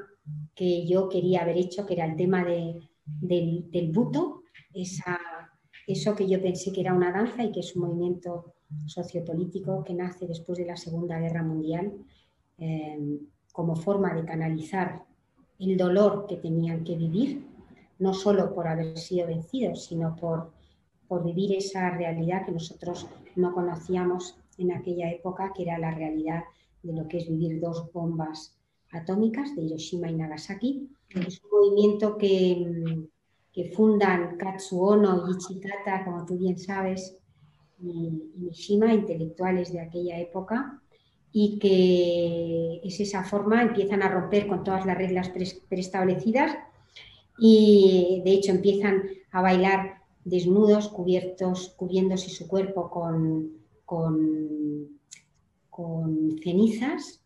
que yo quería haber hecho, que era el tema del, del buto, esa eso que yo pensé que era una danza y que es un movimiento sociopolítico que nace después de la Segunda Guerra Mundial como forma de canalizar el dolor que tenían que vivir, no solo por haber sido vencidos, sino por, por vivir esa realidad que nosotros no conocíamos en aquella época, que era la realidad de lo que es vivir dos bombas atómicas de Hiroshima y Nagasaki. Es un movimiento que, que fundan Katsuono y Ichikata, como tú bien sabes, y, Mishima, intelectuales de aquella época, y que es esa forma, empiezan a romper con todas las reglas preestablecidas y de hecho empiezan a bailar desnudos, cubiertos, cubriéndose su cuerpo con, con, cenizas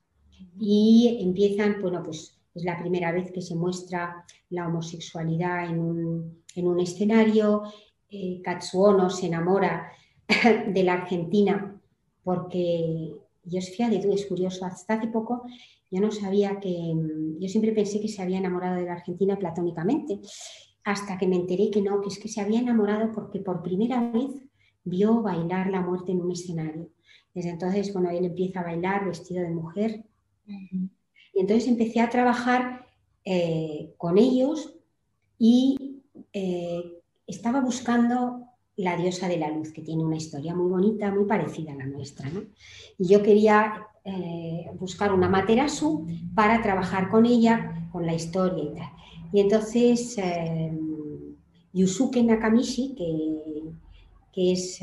y empiezan, bueno, pues es la primera vez que se muestra la homosexualidad en un, escenario. Eh, Katsuono se enamora de la Argentina porque, yo fíjate tú, es curioso, hasta hace poco yo no sabía que, yo siempre pensé que se había enamorado de la Argentina platónicamente, hasta que me enteré que no, que es que se había enamorado porque por primera vez vio bailar la muerte en un escenario. Desde entonces, bueno, él empieza a bailar vestido de mujer. Y entonces empecé a trabajar eh, con ellos y eh, estaba buscando la diosa de la luz, que tiene una historia muy bonita, muy parecida a la nuestra. Y yo quería eh, buscar una Materasu para trabajar con ella, con la historia y tal. Y entonces Yusuke Nakamishi, que, que es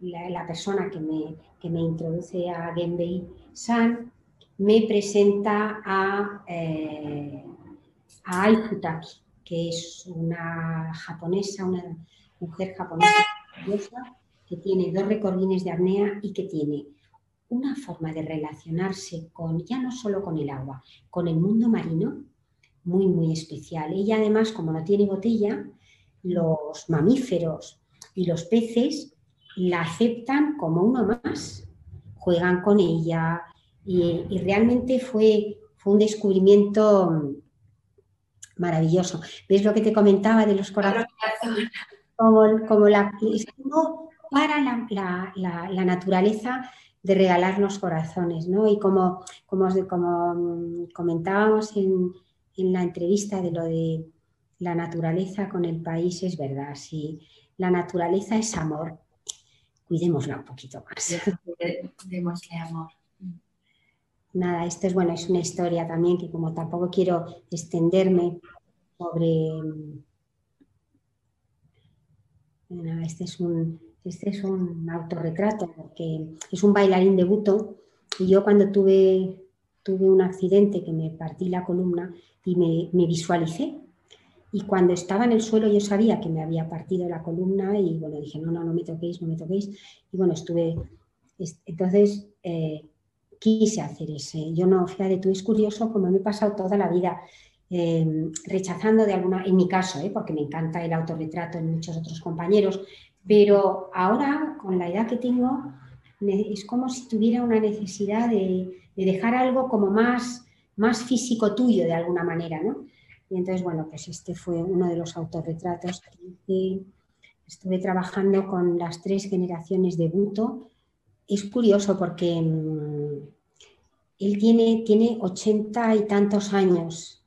la, persona que me, que me, introduce a Genbei-san, me presenta a, eh, a que es una japonesa, una mujer japonesa que tiene dos recordines de apnea y que tiene una forma de relacionarse con, ya no solo con el agua, con el mundo marino, muy, muy especial. Ella además, como no tiene botella, los mamíferos y los peces la aceptan como uno más, juegan con ella y, realmente fue, fue un descubrimiento maravilloso. ¿Ves lo que te comentaba de los corazones? Como, como la, para la, la, naturaleza de regalarnos corazones, ¿no? Y como, como, como comentábamos en, en, la entrevista de lo de la naturaleza con el país, es verdad, si la naturaleza es amor, cuidémosla un poquito más. Démosle amor. Nada, esto es bueno, es una historia también que como tampoco quiero extenderme sobre... Este es un, este es un autorretrato porque es un bailarín de buto y yo cuando tuve, tuve un accidente que me partí la columna y me, me visualicé y cuando estaba en el suelo yo sabía que me había partido la columna y bueno, dije, no, no, no me toquéis, no me toquéis. Y bueno, estuve, entonces eh, quise hacer ese. Yo no, fíjate, tú es curioso como me he pasado toda la vida eh, rechazando de alguna, en mi caso, eh, porque me encanta el autorretrato en muchos otros compañeros, pero ahora con la edad que tengo es como si tuviera una necesidad de, dejar algo como más, más físico tuyo de alguna manera, ¿no? Y entonces, bueno, pues este fue uno de los autorretratos que estuve trabajando con las tres generaciones de Buto. Es curioso porque mm, él tiene, tiene y tantos años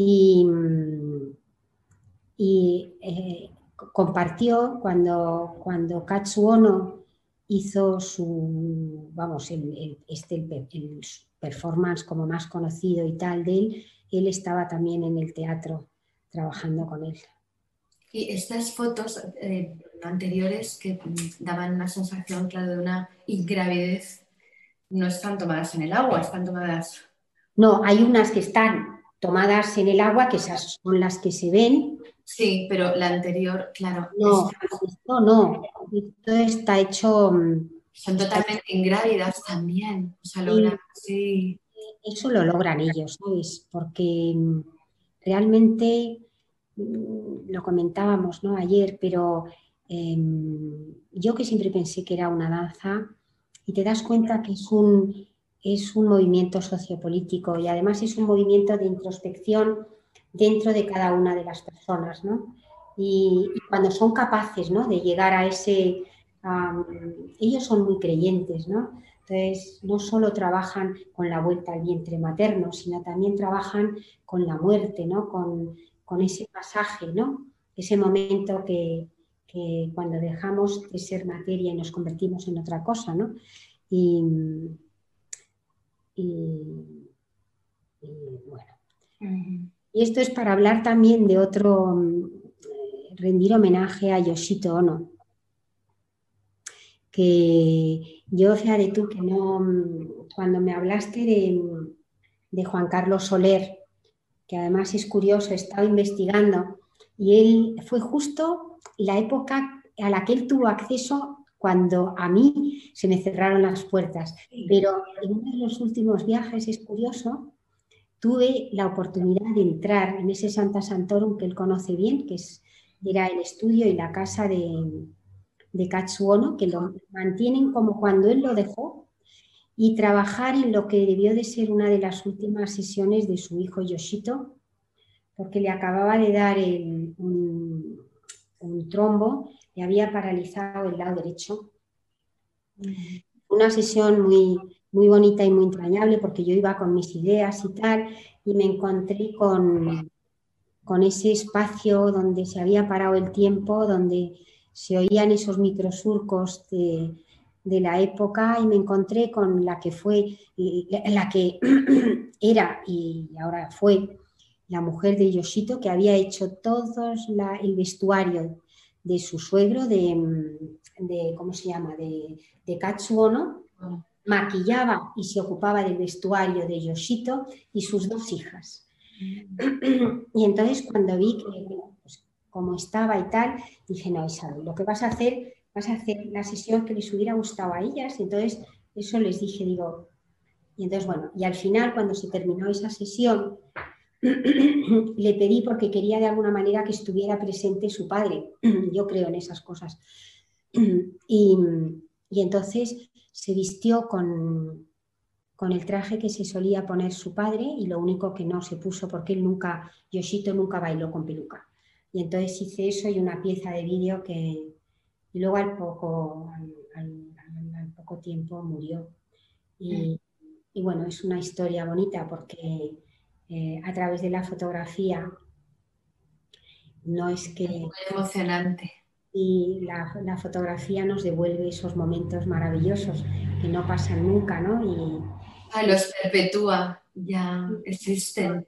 y, mm, eh, compartió cuando, cuando Katsu Ono hizo su, vamos, el, este, el, performance como más conocido y tal de él, él estaba también en el teatro trabajando con él. Y estas fotos eh, anteriores que daban una sensación, claro, de una ingravidez, no están tomadas en el agua, están tomadas... No, hay unas que están tomadas en el agua, que esas son las que se ven. Sí, pero la anterior, claro. No, esto no, esto está hecho... Mm, son totalmente ingrávidas también, o sea, logran, sí. Eso lo logran ellos, ¿sabes? Porque mm, realmente Mm, lo comentábamos ¿no? ayer, pero em, yo que siempre pensé que era una danza y te das cuenta que es un, es un movimiento sociopolítico y además es un movimiento de introspección dentro de cada una de las personas. ¿no? Y, cuando son capaces ¿no? de llegar a ese... ellos son muy creyentes, ¿no? Entonces, no solo trabajan con la vuelta al vientre materno, sino también trabajan con la muerte, ¿no? Con, con ese pasaje, ¿no? Ese momento que, cuando dejamos de ser materia y nos convertimos en otra cosa, ¿no? Y, bueno. Y esto es para hablar también de otro, eh, rendir homenaje a Yoshito Ono, que yo, fíjate tú, que no, cuando me hablaste de, de Juan Carlos Soler, que además es curioso, he estado investigando, y él fue justo la época a la que él tuvo acceso cuando a mí se me cerraron las puertas. Pero en uno de los últimos viajes, es curioso, tuve la oportunidad de entrar en ese Santa Santorum que él conoce bien, que es, era el estudio y la casa de, de Katsuono, que lo mantienen como cuando él lo dejó, y trabajar en lo que debió de ser una de las últimas sesiones de su hijo Yoshito, porque le acababa de dar un, trombo, le había paralizado el lado derecho. Una sesión muy, muy bonita y muy entrañable porque yo iba con mis ideas y tal y me encontré con, con ese espacio donde se había parado el tiempo, donde se oían esos microsurcos de, de la época y me encontré con la que fue, la que era y ahora fue la mujer de Yoshito, que había hecho todo el vestuario de su suegro, de, ¿cómo se llama?, de, de Katsuo, ¿no? Ah. Maquillaba y se ocupaba del vestuario de Yoshito y sus dos hijas. Mm. Y entonces cuando vi que, pues, cómo estaba y tal, dije, no, Isabel, lo que vas a hacer, vas a hacer la sesión que les hubiera gustado a ellas. Entonces eso les dije, digo, y entonces bueno, y al final cuando se terminó esa sesión, le pedí porque quería de alguna manera que estuviera presente su padre. Yo creo en esas cosas. Y, entonces se vistió con, con, el traje que se solía poner su padre y lo único que no se puso porque él nunca, Yoshito nunca bailó con peluca. Y entonces hice eso y una pieza de vídeo que y luego al poco, al, poco tiempo murió. Y, y, bueno, es una historia bonita porque eh, a través de la fotografía. No es que... Muy emocionante. Y la, fotografía nos devuelve esos momentos maravillosos que no pasan nunca, ¿no? Y, ah, los perpetúa, ya existen.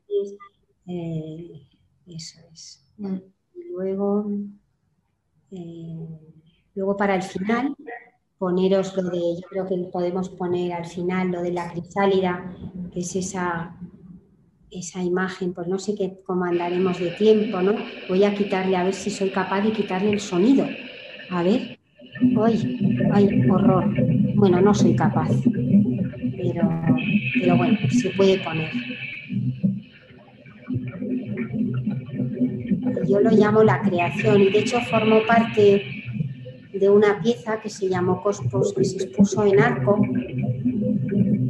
Eh, eso es. Mm. Y luego, eh, luego para el final, poneros lo de, yo creo que podemos poner al final lo de la crisálida, que es esa esa imagen, pues no sé qué, cómo andaremos de tiempo, ¿no? Voy a quitarle, a ver si soy capaz de quitarle el sonido. A ver. ¡Ay! ¡Ay! Horror. Bueno, no soy capaz. Pero, pero bueno, se puede poner. Yo lo llamo la creación y de hecho formó parte de una pieza que se llamó Cosmos, que se expuso en Arco,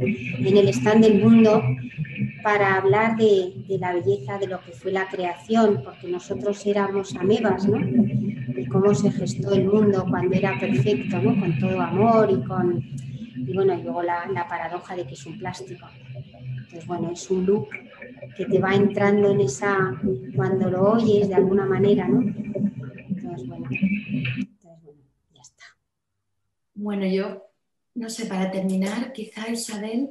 en el stand del mundo, para hablar de, la belleza de lo que fue la creación, porque nosotros éramos amebas, ¿no? Y cómo se gestó el mundo cuando era perfecto, ¿no? Con todo amor y con... Y bueno, luego la, paradoja de que es un plástico. Entonces, bueno, es un look que te va entrando en esa... cuando lo oyes de alguna manera, ¿no? Entonces, bueno, entonces, bueno ya está. Bueno, yo, no sé, para terminar, quizá Isabel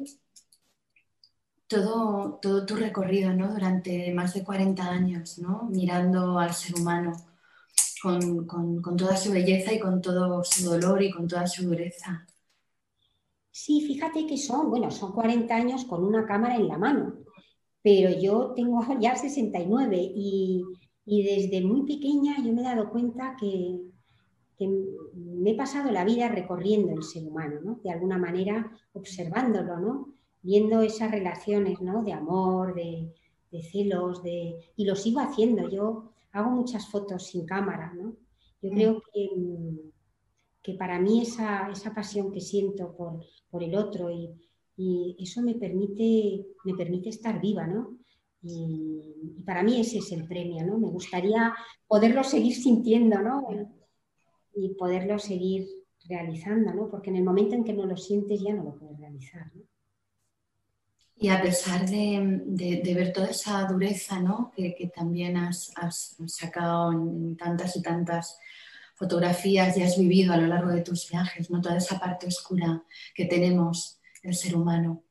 todo, todo tu recorrido ¿no? durante más de 40 años, ¿no? mirando al ser humano con, con, toda su belleza y con todo su dolor y con toda su dureza. Sí, fíjate que son, bueno, son 40 años con una cámara en la mano, pero yo tengo ya 69 y, y desde muy pequeña yo me he dado cuenta que, que, me he pasado la vida recorriendo el ser humano, ¿no? de alguna manera observándolo, ¿no? Viendo esas relaciones ¿no? de amor, de, celos, de... y lo sigo haciendo. Yo hago muchas fotos sin cámara. ¿no? Yo mm. creo que, que, para mí esa, esa, pasión que siento por, por el otro y, y, eso me permite, me permite estar viva. ¿no? Y, y, para mí ese es el premio. ¿no? Me gustaría poderlo seguir sintiendo ¿no? y poderlo seguir realizando, ¿no? porque en el momento en que no lo sientes ya no lo puedes realizar. ¿no? Y a pesar de, ver toda esa dureza ¿no? que, también has, sacado en tantas y tantas fotografías y has vivido a lo largo de tus viajes, ¿no? toda esa parte oscura que tenemos el ser humano.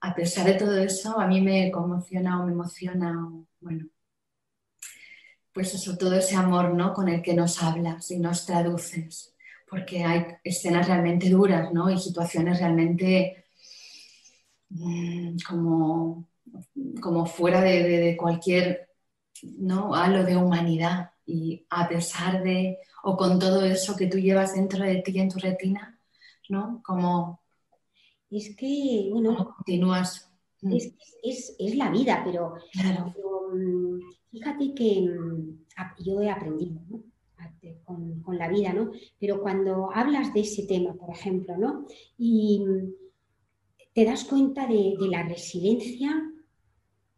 A pesar de todo eso, a mí me conmociona o me emociona, bueno, pues eso, todo ese amor ¿no? con el que nos hablas y nos traduces, porque hay escenas realmente duras ¿no? y situaciones realmente como, como fuera de, cualquier ¿no? halo de humanidad. Y a pesar de, o con todo eso que tú llevas dentro de ti en tu retina, ¿no? Como... Es que, bueno, continúas. Mm. Es, la vida, pero, claro. Mm, fíjate que yo he aprendido con, con, la vida, ¿no? Pero cuando hablas de ese tema, por ejemplo, ¿no? Y te das cuenta de, la resiliencia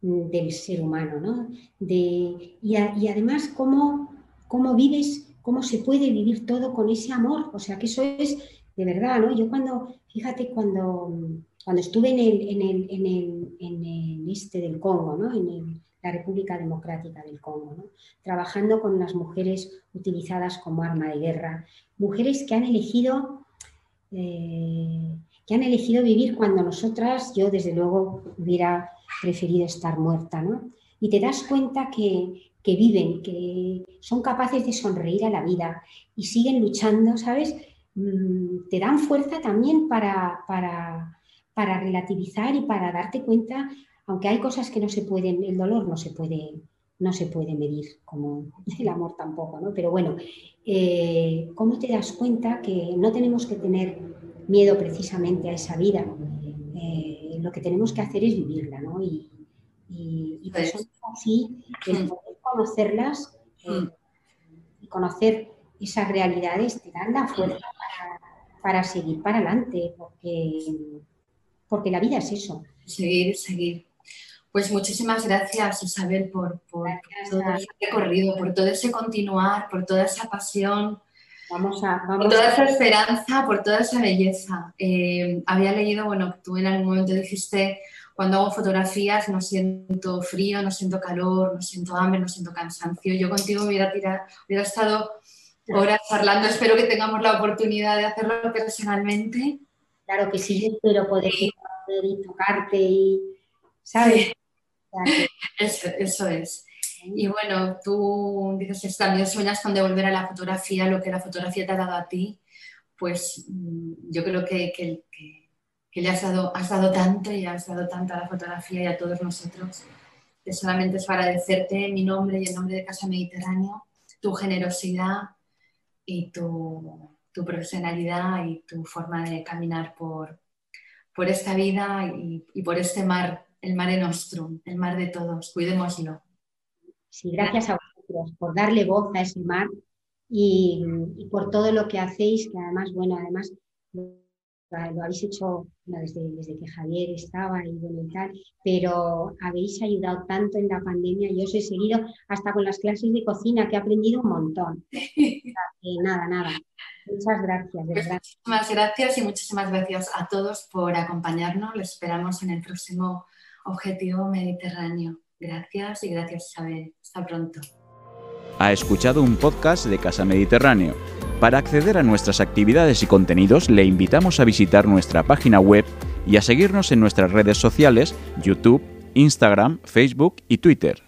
mm, del ser humano, ¿no? De, y, además cómo, cómo vives, cómo se puede vivir todo con ese amor. O sea, que eso es de verdad, ¿no? Yo cuando, fíjate, cuando, cuando estuve en el, este del Congo, ¿no? En la República Democrática del Congo, ¿no? trabajando con las mujeres utilizadas como arma de guerra, mujeres que han elegido eh, que han elegido vivir cuando nosotras, yo desde luego hubiera preferido estar muerta, ¿no? Y te das cuenta que, que viven, que son capaces de sonreír a la vida y siguen luchando, ¿sabes? Mm, te dan fuerza también para, para, para relativizar y para darte cuenta, aunque hay cosas que no se pueden, el dolor no se puede, no se puede medir, como el amor tampoco, ¿no? Pero bueno, eh, ¿cómo te das cuenta que no tenemos que tener miedo precisamente a esa vida? Eh, lo que tenemos que hacer es vivirla, ¿no? Y, y, personas así, el poder conocerlas eh, y conocer esas realidades te dan la fuerza para, seguir para adelante, porque, porque la vida es eso. Seguir, seguir. Pues muchísimas gracias, Isabel, por, por todo ese recorrido, por todo ese continuar, por toda esa pasión, vamos a, por toda esa esperanza, por toda esa belleza. Eh, había leído, bueno, tú en algún momento dijiste, cuando hago fotografías no siento frío, no siento calor, no siento hambre, no siento cansancio. Yo contigo hubiera, hubiera estado horas charlando, espero que tengamos la oportunidad de hacerlo personalmente. Claro que sí, espero poder, poder tocarte y, ¿sabes? Eso, es. Y bueno, tú dices, también sueñas con devolver a la fotografía lo que la fotografía te ha dado a ti, pues mm, yo creo que, que, le has dado, has dado tanto y has dado tanto a la fotografía y a todos nosotros, que solamente es agradecerte en mi nombre y en nombre de Casa Mediterráneo, tu generosidad y tu, profesionalidad y tu forma de caminar por, por esta vida y, y por este mar el mare nostrum, el mar de todos, cuidémoslo. Sí, gracias a vosotros por darle voz a ese mar y, por todo lo que hacéis, que además, bueno, además lo, habéis hecho desde, desde, que Javier estaba y bueno y tal, pero habéis ayudado tanto en la pandemia, yo os he seguido hasta con las clases de cocina, que he aprendido un montón. nada, nada. Muchas gracias, de verdad. Muchísimas gracias y muchísimas gracias a todos por acompañarnos. Los esperamos en el próximo Objetivo Mediterráneo. Gracias y gracias Isabel. Hasta pronto. Ha escuchado un podcast de Casa Mediterráneo. Para acceder a nuestras actividades y contenidos le invitamos a visitar nuestra página web y a seguirnos en nuestras redes sociales, YouTube, Instagram, Facebook y Twitter.